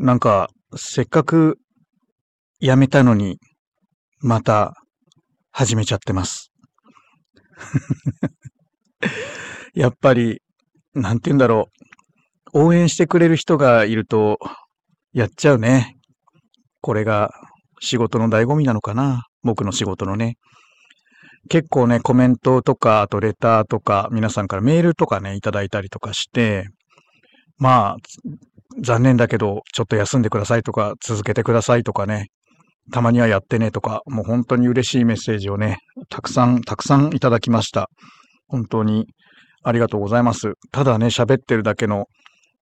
なんか、せっかくやめたのに、また始めちゃってます。やっぱり、なんて言うんだろう。応援してくれる人がいると、やっちゃうね。これが仕事の醍醐味なのかな。僕の仕事のね。結構ね、コメントとか、あとレターとか、皆さんからメールとかね、いただいたりとかして、まあ、残念だけど、ちょっと休んでくださいとか、続けてくださいとかね、たまにはやってねとか、もう本当に嬉しいメッセージをね、たくさん、たくさんいただきました。本当にありがとうございます。ただね、喋ってるだけの、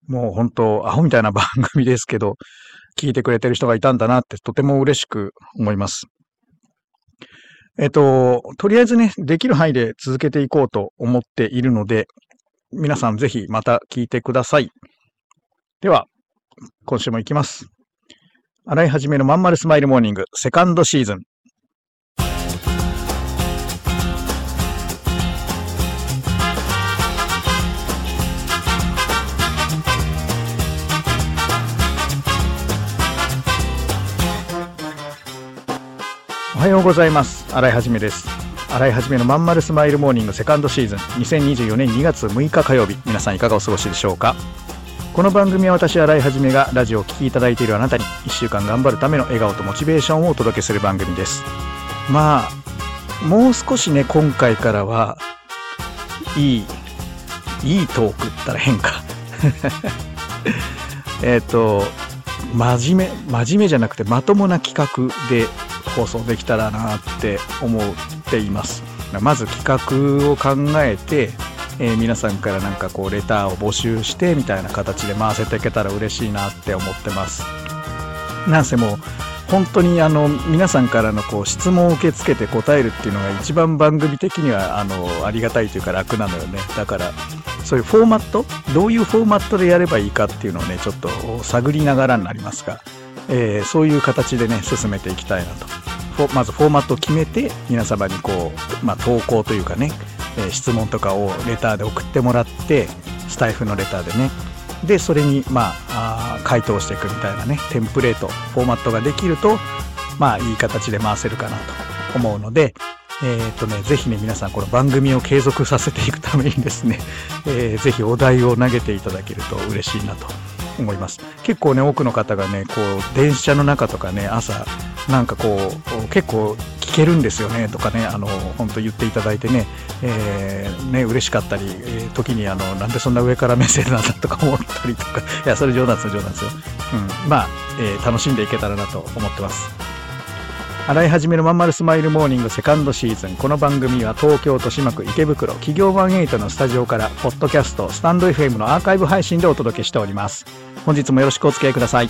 もう本当、アホみたいな番組ですけど、聞いてくれてる人がいたんだなってとても嬉しく思います。えっと、とりあえずね、できる範囲で続けていこうと思っているので、皆さんぜひまた聞いてください。では、今週も行きます。洗い始めのまんまるスマイルモーニング、セカンドシーズン。おはようございます。洗いはじめです。洗いはじめのまんまるスマイルモーニングセカンドシーズン2024年2月6日火曜日皆さんいかがお過ごしでしょうか？この番組は私洗いはじめがラジオを聴きいただいているあなたに1週間頑張るための笑顔とモチベーションをお届けする番組です。まあもう少しね今回からはいいいいトークったら変か。えっと真面目真面目じゃなくてまともな企画で放送できたらなって思っています。まず企画を考えて、えー皆さんからなんかこうレターを募集してみたいな形で回せていけたら嬉しいなって思ってます。なんせもう本当にあの皆さんからのこう質問を受け付けて答えるっていうのが一番番組的にはあのありがたいというか楽なのよね。だからそういうフォーマット？どういうフォーマットでやればいいかっていうのをねちょっと探りながらになりますが、えーそういう形でね進めていきたいなと。まずフォーマットを決めて皆様にこう、まあ、投稿というかね、え質問とかをレターで送ってもらってスタイフのレターでねでそれにまああ回答していくみたいなねテンプレートフォーマットができるとまあいい形で回せるかなと思うのでえーっとね、ぜひね、皆さん、この番組を継続させていくためにですね、えーぜひお題を投げていただけると嬉しいなと思います。結構ね、多くの方がね、こう、電車の中とかね、朝、なんかこう、結構けるんですよね、とかね、あの、本当言っていただいてね、えーね、嬉しかったり、えー時にあの、なんでそんな上から目線なんだとか思ったりとか、いや、それ冗談ですよ、冗談ですよ。うん。まあ、えー楽しんでいけたらなと思ってます。洗い始めのまんまるスマイルモーニングセカンドシーズンこの番組は東京豊島区池袋企業18のスタジオからポッドキャストスタンド FM のアーカイブ配信でお届けしております本日もよろしくお付き合いください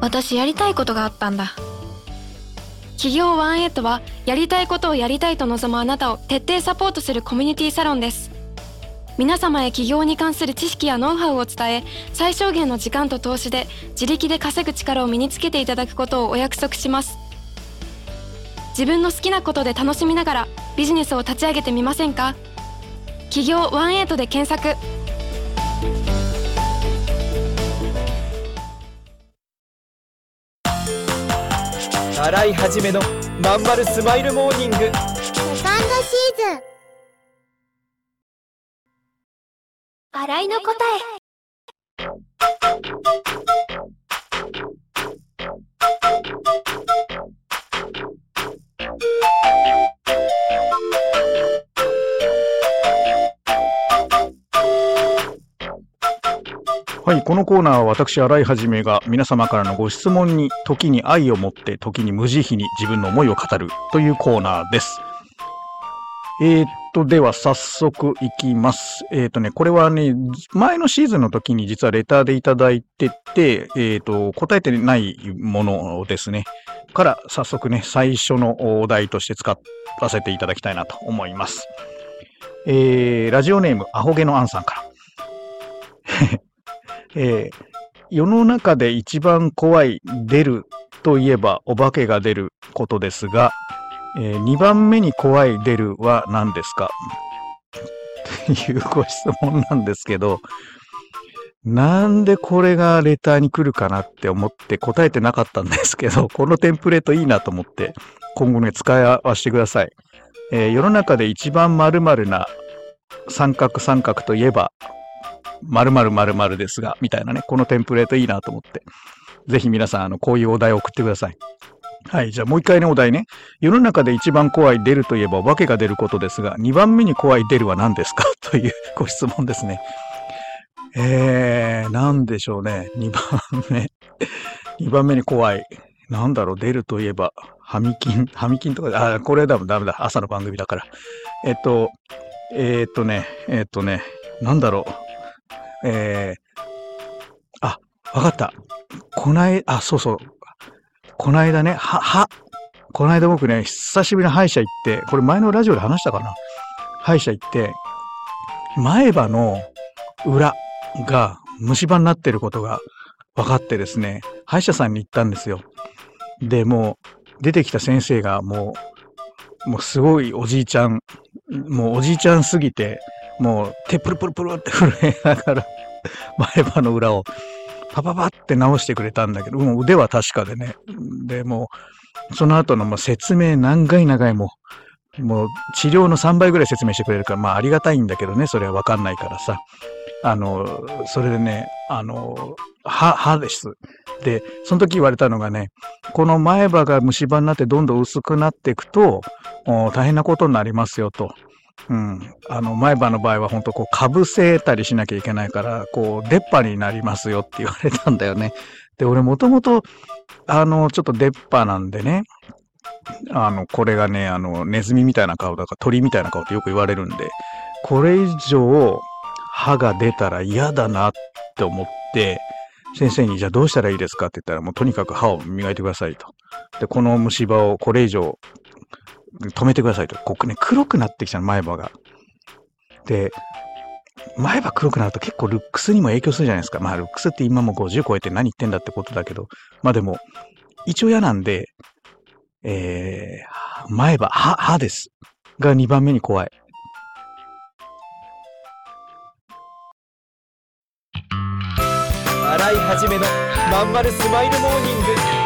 私やりたいことがあったんだ。企業ワンエイトはやりたいことをやりたいと望むあなたを徹底サポートするコミュニティサロンです。皆様へ起業に関する知識やノウハウを伝え最小限の時間と投資で自力で稼ぐ力を身につけていただくことをお約束します。自分の好きなことで楽しみながらビジネスを立ち上げてみませんか？企業ワンエイトで検索。洗い始めのまんまるスマイルモーニングセカンドシーズン洗いの答え。はいこのコーナーは私洗いはじめが皆様からのご質問に時に愛を持って時に無慈悲に自分の思いを語るというコーナーですえーっと、では早速いきます。えーっとね、これはね、前のシーズンの時に実はレターでいただいてて、えーっと、答えてないものですね。から早速ね、最初のお題として使わせていただきたいなと思います。えー、ラジオネーム、アホゲのアンさんから。えー世の中で一番怖い出るといえばお化けが出ることですが、え2番目に怖い出るは何ですか？っていうご質問なんですけど、なんでこれがレターに来るかなって思って答えてなかったんですけど、このテンプレートいいなと思って、今後ね、使い合わせてください。えー世の中で一番〇〇な三角三角といえば、〇〇〇〇ですが、みたいなね、このテンプレートいいなと思って、ぜひ皆さん、あの、こういうお題を送ってください。はい、じゃあもう一回ね、お題ね。世の中で一番怖い出るといえばお化けが出ることですが、2番目に怖い出るは何ですか？というご質問ですね。えー、なんでしょうね。2番目。2番目に怖い。なんだろう、出るといえば、ハミキン、ハミキンとか、あ、これだ、ダメだ。朝の番組だから。えっと、えーっとね、えっとね、なんだろう。えー、あ、わかった。こない、あ、そうそう。こないだね、は、は、こないだ僕ね、久しぶりに歯医者行って、これ前のラジオで話したかな歯医者行って、前歯の裏が虫歯になってることが分かってですね、歯医者さんに行ったんですよ。で、もう、出てきた先生がもう、もうすごいおじいちゃん、もうおじいちゃんすぎて、もう手プルプルプルって震えながら、前歯の裏をパパパって直してくれたんだけど、もう腕は確かでね。で、もう、その後のもう説明長い長いも、もう治療の3倍ぐらい説明してくれるから、まあありがたいんだけどね、それはわかんないからさ。あの、それでね、あの、歯、歯です。で、その時言われたのがね、この前歯が虫歯になってどんどん薄くなっていくと、大変なことになりますよと。うん。あの、前歯の場合は本当こう、かぶせたりしなきゃいけないから、こう、出っ歯になりますよって言われたんだよね。で、俺もともと、あの、ちょっと出っ歯なんでね、あの、これがね、あの、ネズミみたいな顔だから鳥みたいな顔ってよく言われるんで、これ以上、歯が出たら嫌だなって思って、先生にじゃあどうしたらいいですかって言ったら、もうとにかく歯を磨いてくださいと。で、この虫歯をこれ以上止めてくださいと。ここね、黒くなってきたの、前歯が。で、前歯黒くなると結構ルックスにも影響するじゃないですか。まあ、ルックスって今も50超えて何言ってんだってことだけど、まあでも、一応嫌なんで、えー、前歯、歯、歯です。が2番目に怖い。洗い始めのまんまるスマイルモーニング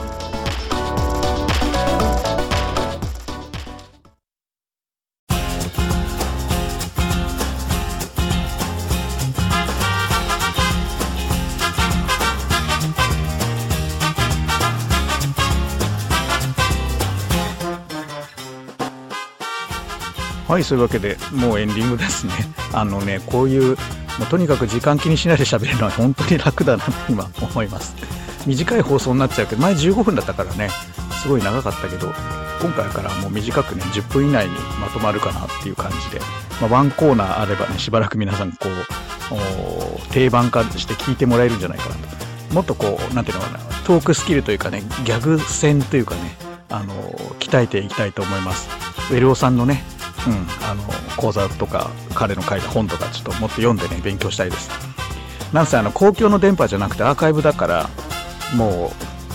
はい、そういうわけでもうエンディングですね。あのね、こういう、もうとにかく時間気にしないで喋るのは本当に楽だなと今思います。短い放送になっちゃうけど、前15分だったからね、すごい長かったけど、今回からもう短くね、10分以内にまとまるかなっていう感じで、まあ、ワンコーナーあればね、しばらく皆さんこう、定番化して聞いてもらえるんじゃないかなと。もっとこう、なんていうのかな、トークスキルというかね、ギャグ戦というかね、あの鍛えていきたいと思います。ウェルオさんのね、あの講座とか彼の書いた本とかちょっともっと読んでね勉強したいです。なんせあの公共の電波じゃなくてアーカイブだからも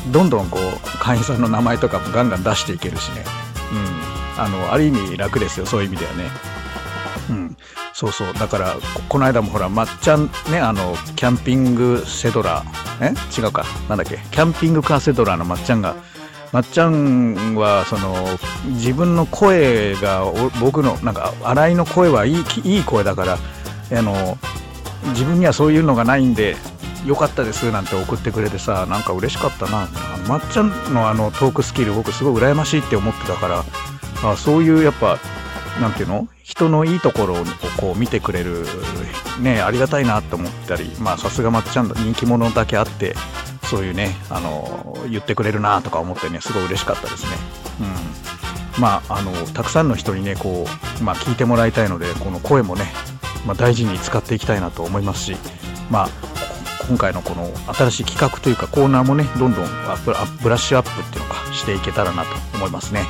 うどんどんこう会員さんの名前とかもガンガン出していけるしね。うん。あのある意味楽ですよそういう意味ではね。うん。そうそう。だからここの間もほらまっちゃんねあのキャンピングセドラえ？違うか。なんだっけ？キャンピングカーセドラのまっちゃんがまっちゃんはその自分の声が僕のなんか新井の声はいいいい声だからあの自分にはそういうのがないんでよかったですなんて送ってくれてさなんか嬉しかったなまっちゃんのあのトークスキル僕すごい羨ましいって思ってたからあそういうやっぱなんていうの？人のいいところをこう見てくれるねありがたいなと思ったりさすがまっちゃんの人気者だけあってそういうねあの言ってくれるなとか思ってねすごい嬉しかったですね。うん、まああのたくさんの人にねこう、まあ、聞いてもらいたいのでこの声もね、まあ、大事に使っていきたいなと思いますしまあ今回のこの新しい企画というかコーナーもねどんどんアップブラッシュアップっていうのかしていけたらなと思いますね。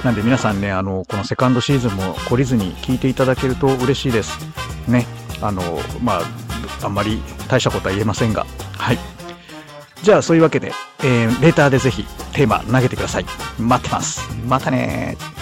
うん、なんで皆さんねあのこのセカンドシーズンも懲りずに聞いていただけると嬉しいです。ねあのまああんまり大したことは言えませんがはいじゃあそういうわけで、えーレターでぜひテーマ投げてください。待ってます。またねー